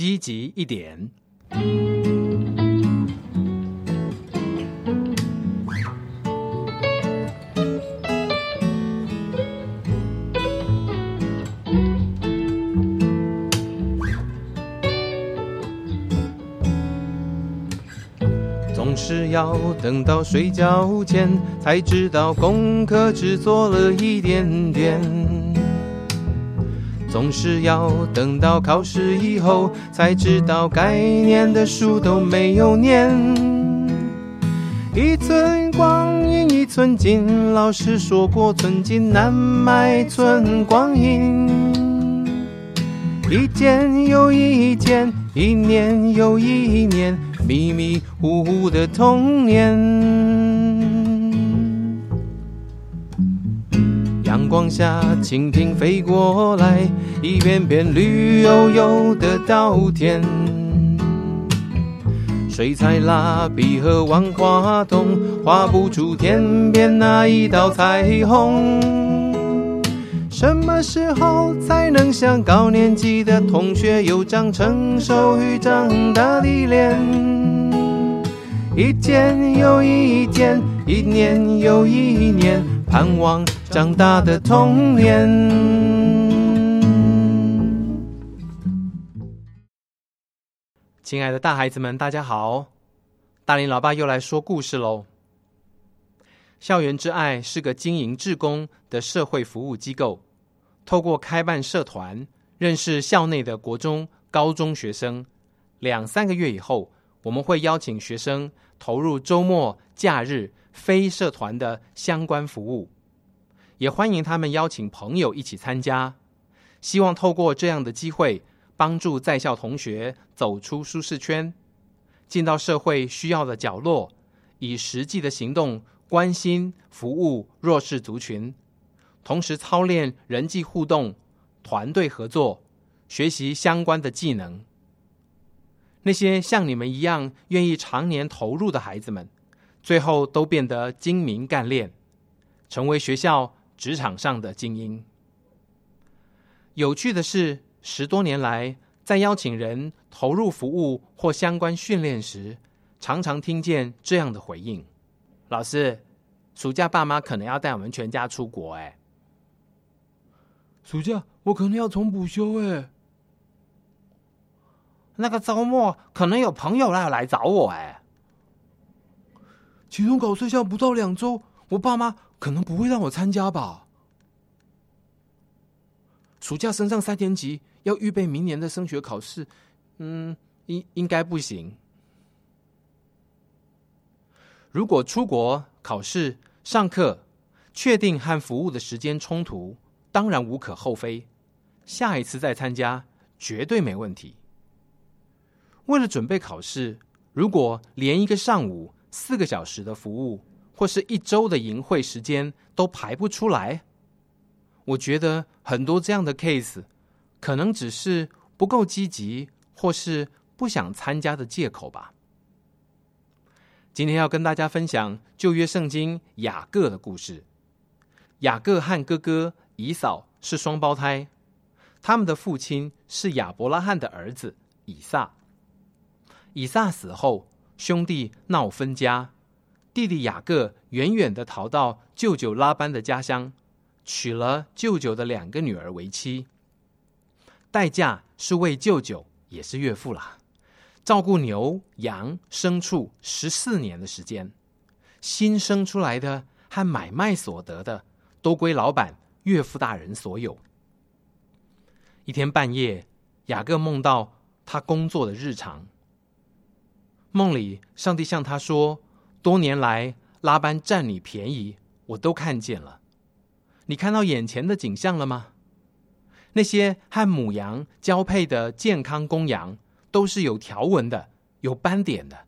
积极一点。总是要等到睡觉前才知道功课只做了一点点，总是要等到考试以后才知道该念的书都没有念。一寸光阴一寸金，老师说过寸金难买寸光阴。一件又一件，一年又一年，迷迷糊糊的童年。光下，蜻蜓飞过来，一片片绿油油的稻田。水彩蜡笔和万花筒，画不出天边那一道彩虹。什么时候才能像高年级的同学有张成熟与长大的脸？一天又一天，一年又一年，盼望长大的童年。亲爱的大孩子们，大家好！大林老爸又来说故事喽。校园之爱是个经营志工的社会服务机构。透过开办社团，认识校内的国中、高中学生。两三个月以后，我们会邀请学生投入周末、假日非社团的相关服务，也欢迎他们邀请朋友一起参加。希望透过这样的机会，帮助在校同学走出舒适圈，进到社会需要的角落，以实际的行动关心服务弱势族群。同时操练人际互动、团队合作，学习相关的技能。那些像你们一样愿意常年投入的孩子们，最后都变得精明干练，成为学校职场上的精英。有趣的是，十多年来，在邀请人投入服务或相关训练时，常常听见这样的回应：“老师，暑假爸妈可能要带我们全家出国。”哎。暑假我可能要重补修哎，那个周末可能有朋友要来找我哎。期中考剩下不到两周，我爸妈可能不会让我参加吧。暑假升上三年级要预备明年的升学考试，嗯，应应该不行。如果出国考试、上课，确定和服务的时间冲突。当然无可厚非，下一次再参加绝对没问题。为了准备考试，如果连一个上午四个小时的服务，或是一周的营会时间都排不出来，我觉得很多这样的 case 可能只是不够积极，或是不想参加的借口吧。今天要跟大家分享旧约圣经雅各的故事，雅各和哥哥。以扫是双胞胎，他们的父亲是亚伯拉罕的儿子以撒。以撒死后，兄弟闹分家，弟弟雅各远远的逃到舅舅拉班的家乡，娶了舅舅的两个女儿为妻。代价是为舅舅，也是岳父啦，照顾牛羊牲畜十四年的时间，新生出来的和买卖所得的，都归老板。岳父大人所有。一天半夜，雅各梦到他工作的日常。梦里，上帝向他说：“多年来，拉班占你便宜，我都看见了。你看到眼前的景象了吗？那些和母羊交配的健康公羊，都是有条纹的，有斑点的。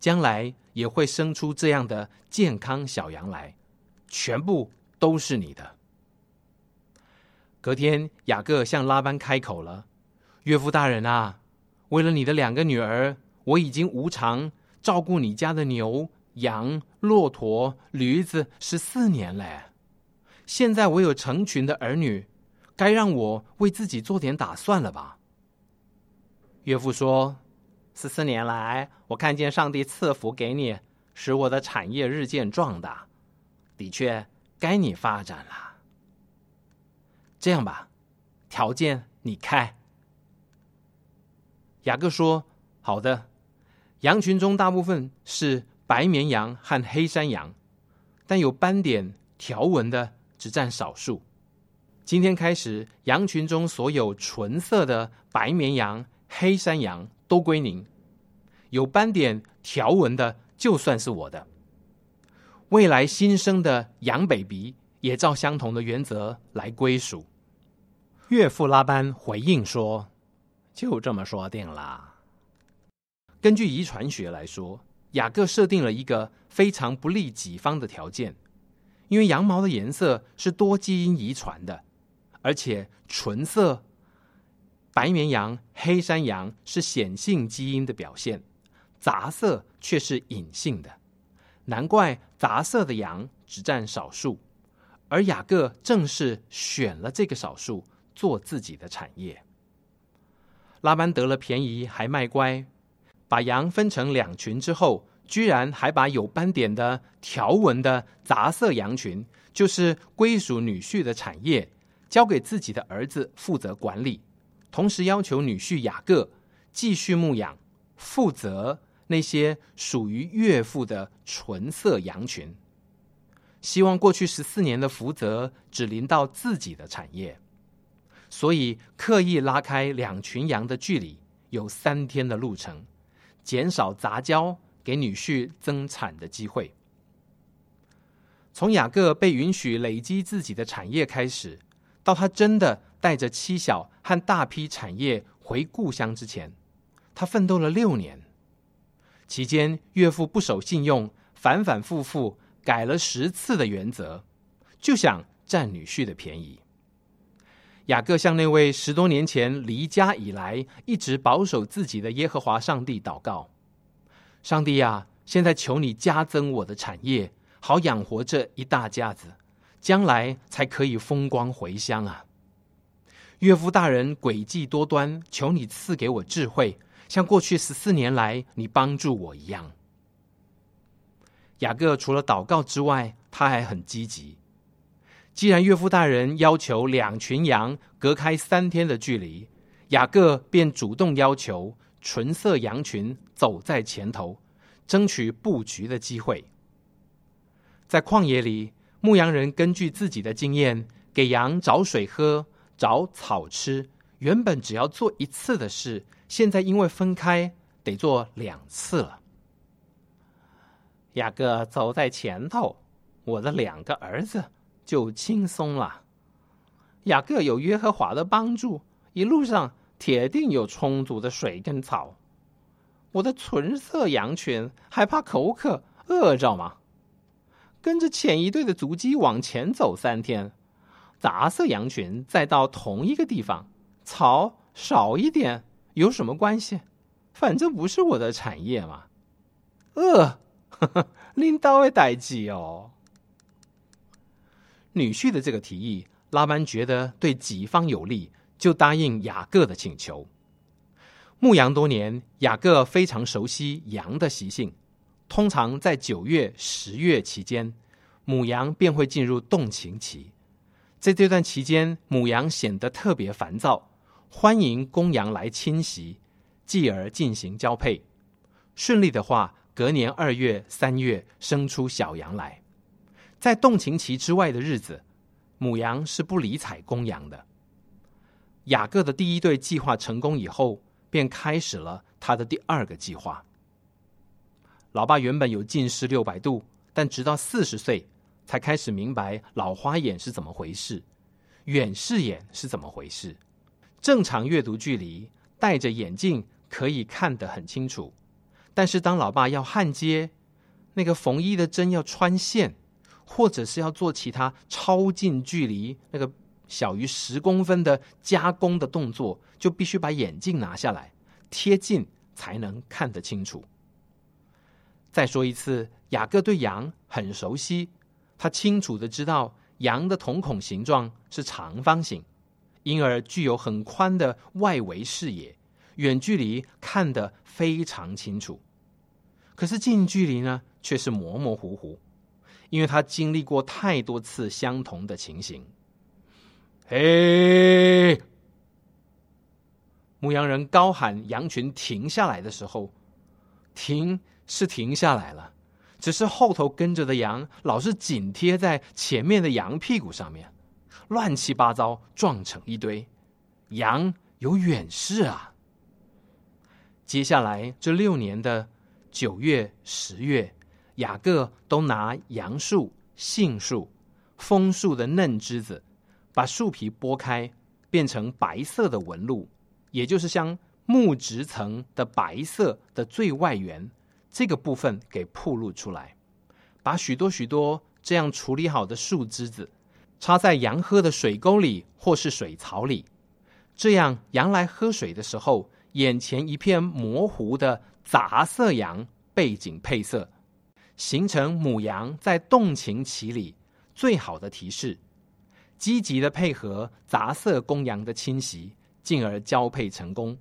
将来也会生出这样的健康小羊来，全部都是你的。”隔天，雅各向拉班开口了：“岳父大人啊，为了你的两个女儿，我已经无偿照顾你家的牛、羊、骆驼、驴子十四年了。现在我有成群的儿女，该让我为自己做点打算了吧？”岳父说：“十四年来，我看见上帝赐福给你，使我的产业日渐壮大，的确该你发展了。这样吧，条件你开。”雅各说：“好的。羊群中大部分是白绵羊和黑山羊，但有斑点条纹的只占少数。今天开始，羊群中所有纯色的白绵羊、黑山羊都归您。有斑点条纹的，就算是我的。未来新生的羊 baby 也照相同的原则来归属。”岳父拉班回应说。就这么说定了。根据遗传学来说，雅各设定了一个非常不利己方的条件，因为羊毛的颜色是多基因遗传的，而且纯色白绵羊、黑山羊是显性基因的表现，杂色却是隐性的。难怪杂色的羊只占少数，而雅各正是选了这个少数做自己的产业。拉班得了便宜还卖乖，把羊分成两群之后，居然还把有斑点的条纹的杂色羊群，就是归属女婿的产业，交给自己的儿子负责管理，同时要求女婿雅各继续牧养，负责那些属于岳父的纯色羊群，希望过去十四年的福泽只临到自己的产业。所以刻意拉开两群羊的距离，有三天的路程，减少杂交，给女婿增产的机会。从雅各被允许累积自己的产业开始，到他真的带着妻小和大批产业回故乡之前，他奋斗了六年。期间，岳父不守信用，反反复复改了十次的原则，就想占女婿的便宜。雅各向那位十多年前离家以来一直保守自己的耶和华上帝祷告：“上帝呀，现在求你加增我的产业，好养活这一大家子，将来才可以风光回乡啊！”岳父大人诡计多端，求你赐给我智慧，像过去十四年来你帮助我一样。雅各除了祷告之外，他还很积极。既然岳父大人要求两群羊隔开三天的距离，雅各便主动要求纯色羊群走在前头，争取布局的机会。在旷野里，牧羊人根据自己的经验，给羊找水喝、找草吃。原本只要做一次的事，现在因为分开，得做两次了。雅各走在前头，我的两个儿子。就轻松了。雅各有约和华的帮助，一路上铁定有充足的水跟草。我的纯色羊群还怕口渴饿着吗？跟着前一队的足迹往前走三天，杂色羊群再到同一个地方，草少一点有什么关系？反正不是我的产业嘛。饿，拎刀会代际哦。女婿的这个提议，拉班觉得对己方有利，就答应雅各的请求。牧羊多年，雅各非常熟悉羊的习性。通常在九月、十月期间，母羊便会进入动情期。在这段期间，母羊显得特别烦躁，欢迎公羊来侵袭，继而进行交配。顺利的话，隔年二月、三月生出小羊来。在动情期之外的日子，母羊是不理睬公羊的。雅各的第一对计划成功以后，便开始了他的第二个计划。老爸原本有近视六百度，但直到四十岁才开始明白老花眼是怎么回事，远视眼是怎么回事。正常阅读距离，戴着眼镜可以看得很清楚，但是当老爸要焊接，那个缝衣的针要穿线。或者是要做其他超近距离那个小于十公分的加工的动作，就必须把眼镜拿下来，贴近才能看得清楚。再说一次，雅各对羊很熟悉，他清楚的知道羊的瞳孔形状是长方形，因而具有很宽的外围视野，远距离看得非常清楚，可是近距离呢，却是模模糊糊，因为他经历过太多次相同的情形。嘿，牧羊人高喊羊群停下来的时候，停是停下来了，只是后头跟着的羊老是紧贴在前面的羊屁股上面，乱七八糟撞成一堆，羊有远视啊。接下来这六年的九月、十月，雅各都拿杨树、杏树、枫树的嫩枝子，把树皮剥开，变成白色的纹路，也就是像木质层的白色的最外缘这个部分给铺露出来，把许多许多这样处理好的树枝子插在羊喝的水沟里或是水槽里，这样羊来喝水的时候。眼前一片模糊的杂色羊背景配色，形成母羊在动情期里最好的提示，积极的配合杂色公羊的侵袭，进而交配成功。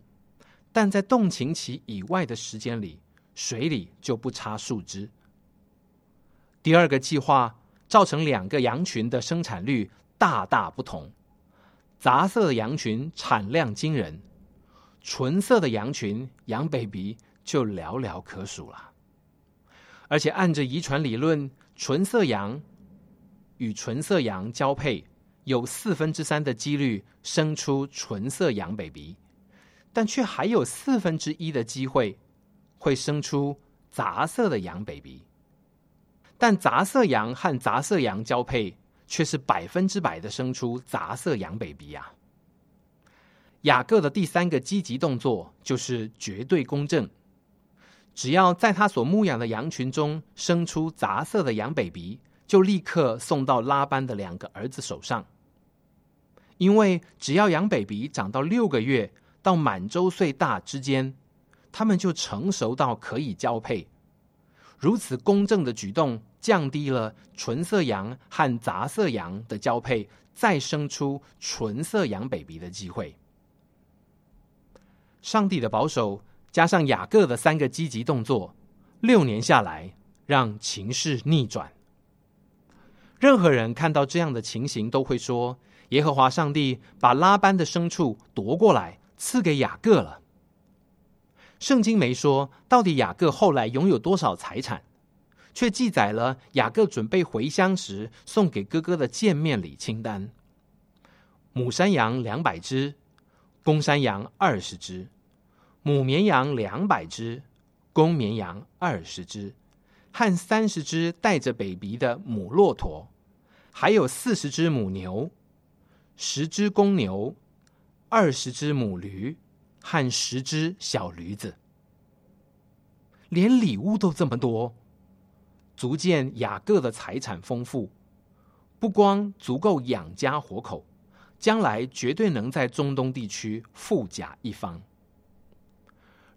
但在动情期以外的时间里，水里就不插树枝。第二个计划造成两个羊群的生产率大大不同，杂色的羊群产量惊人。纯色的羊群羊 baby 就寥寥可数了，而且按着遗传理论，纯色羊与纯色羊交配有四分之三的几率生出纯色羊 baby，但却还有四分之一的机会会生出杂色的羊 baby，但杂色羊和杂色羊交配却是百分之百的生出杂色羊 baby 呀。雅各的第三个积极动作就是绝对公正。只要在他所牧养的羊群中生出杂色的羊 baby，就立刻送到拉班的两个儿子手上。因为只要羊 baby 长到六个月到满周岁大之间，他们就成熟到可以交配。如此公正的举动，降低了纯色羊和杂色羊的交配再生出纯色羊 baby 的机会。上帝的保守加上雅各的三个积极动作，六年下来让情势逆转。任何人看到这样的情形，都会说：耶和华上帝把拉班的牲畜夺过来赐给雅各了。圣经没说到底雅各后来拥有多少财产，却记载了雅各准备回乡时送给哥哥的见面礼清单：母山羊两百只。公山羊二十只，母绵羊两百只，公绵羊二十只，和三十只带着 baby 的母骆驼，还有四十只母牛，十只公牛，二十只母驴，和十只小驴子。连礼物都这么多，足见雅各的财产丰富，不光足够养家活口。将来绝对能在中东地区富甲一方。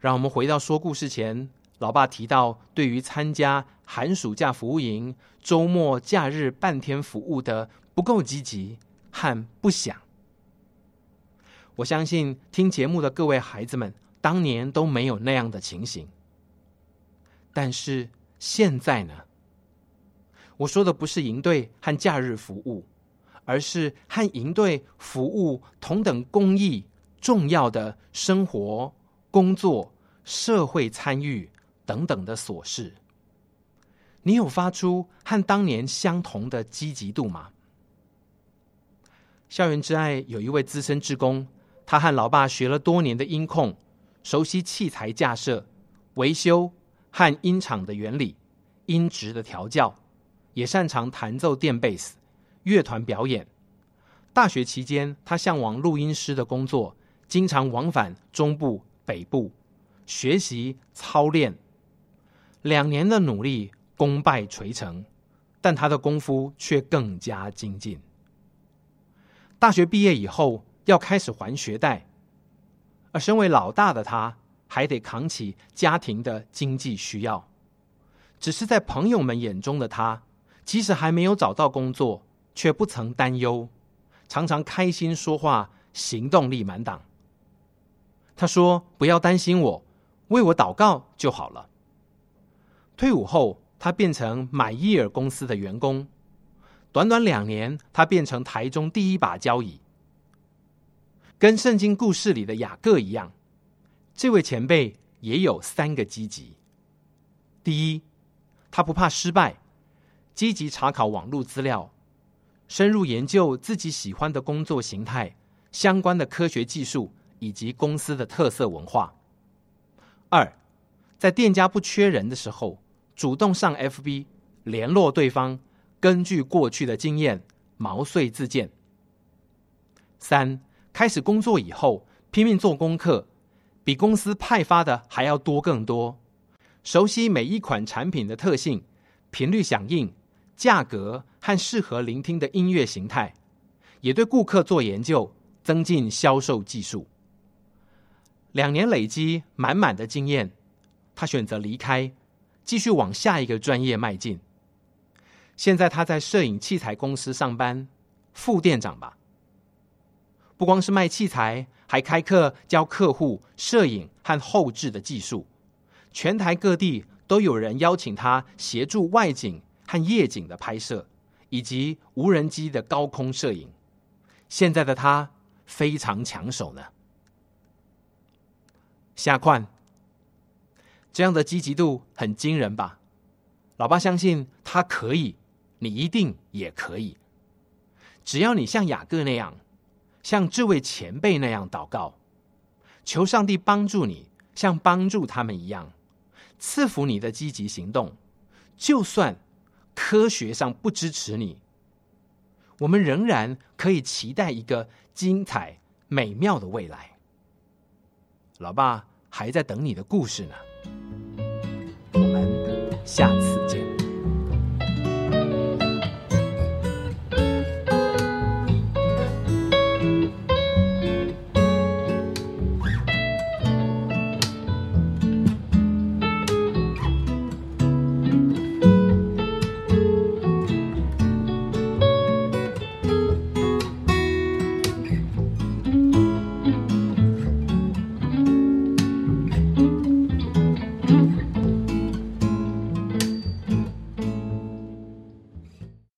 让我们回到说故事前，老爸提到对于参加寒暑假服务营、周末假日半天服务的不够积极和不想。我相信听节目的各位孩子们当年都没有那样的情形，但是现在呢？我说的不是营队和假日服务。而是和营队服务同等公益、重要的生活、工作、社会参与等等的琐事。你有发出和当年相同的积极度吗？校园之爱有一位资深职工，他和老爸学了多年的音控，熟悉器材架设、维修和音场的原理、音质的调教，也擅长弹奏电贝斯。乐团表演。大学期间，他向往录音师的工作，经常往返中部、北部学习操练。两年的努力功败垂成，但他的功夫却更加精进。大学毕业以后，要开始还学贷，而身为老大的他，还得扛起家庭的经济需要。只是在朋友们眼中的他，即使还没有找到工作。却不曾担忧，常常开心说话，行动力满档。他说：“不要担心我，为我祷告就好了。”退伍后，他变成买伊尔公司的员工。短短两年，他变成台中第一把交椅。跟圣经故事里的雅各一样，这位前辈也有三个积极。第一，他不怕失败，积极查考网络资料，深入研究自己喜欢的工作形态、相关的科学技术以及公司的特色文化。二，在店家不缺人的时候，主动上 FB 联络对方，根据过去的经验毛遂自荐。三。开始工作以后，拼命做功课，比公司派发的还要多更多。熟悉每一款产品的特性、频率响应、价格和适合聆听的音乐形态，也对顾客做研究，增进销售技术。两年累积满满的经验，他选择离开，继续往下一个专业迈进。现在他在摄影器材公司上班，副店长吧。不光是卖器材，还开课教客户摄影和后置的技术。全台各地都有人邀请他协助外景和夜景的拍摄，以及无人机的高空摄影。现在的他非常抢手呢。下宽，这样的积极度很惊人吧？老爸相信他可以，你一定也可以。只要你像雅各那样。像这位前辈那样祷告，求上帝帮助你，像帮助他们一样，赐福你的积极行动。就算科学上不支持你，我们仍然可以期待一个精彩美妙的未来。老爸还在等你的故事呢，我们下次见。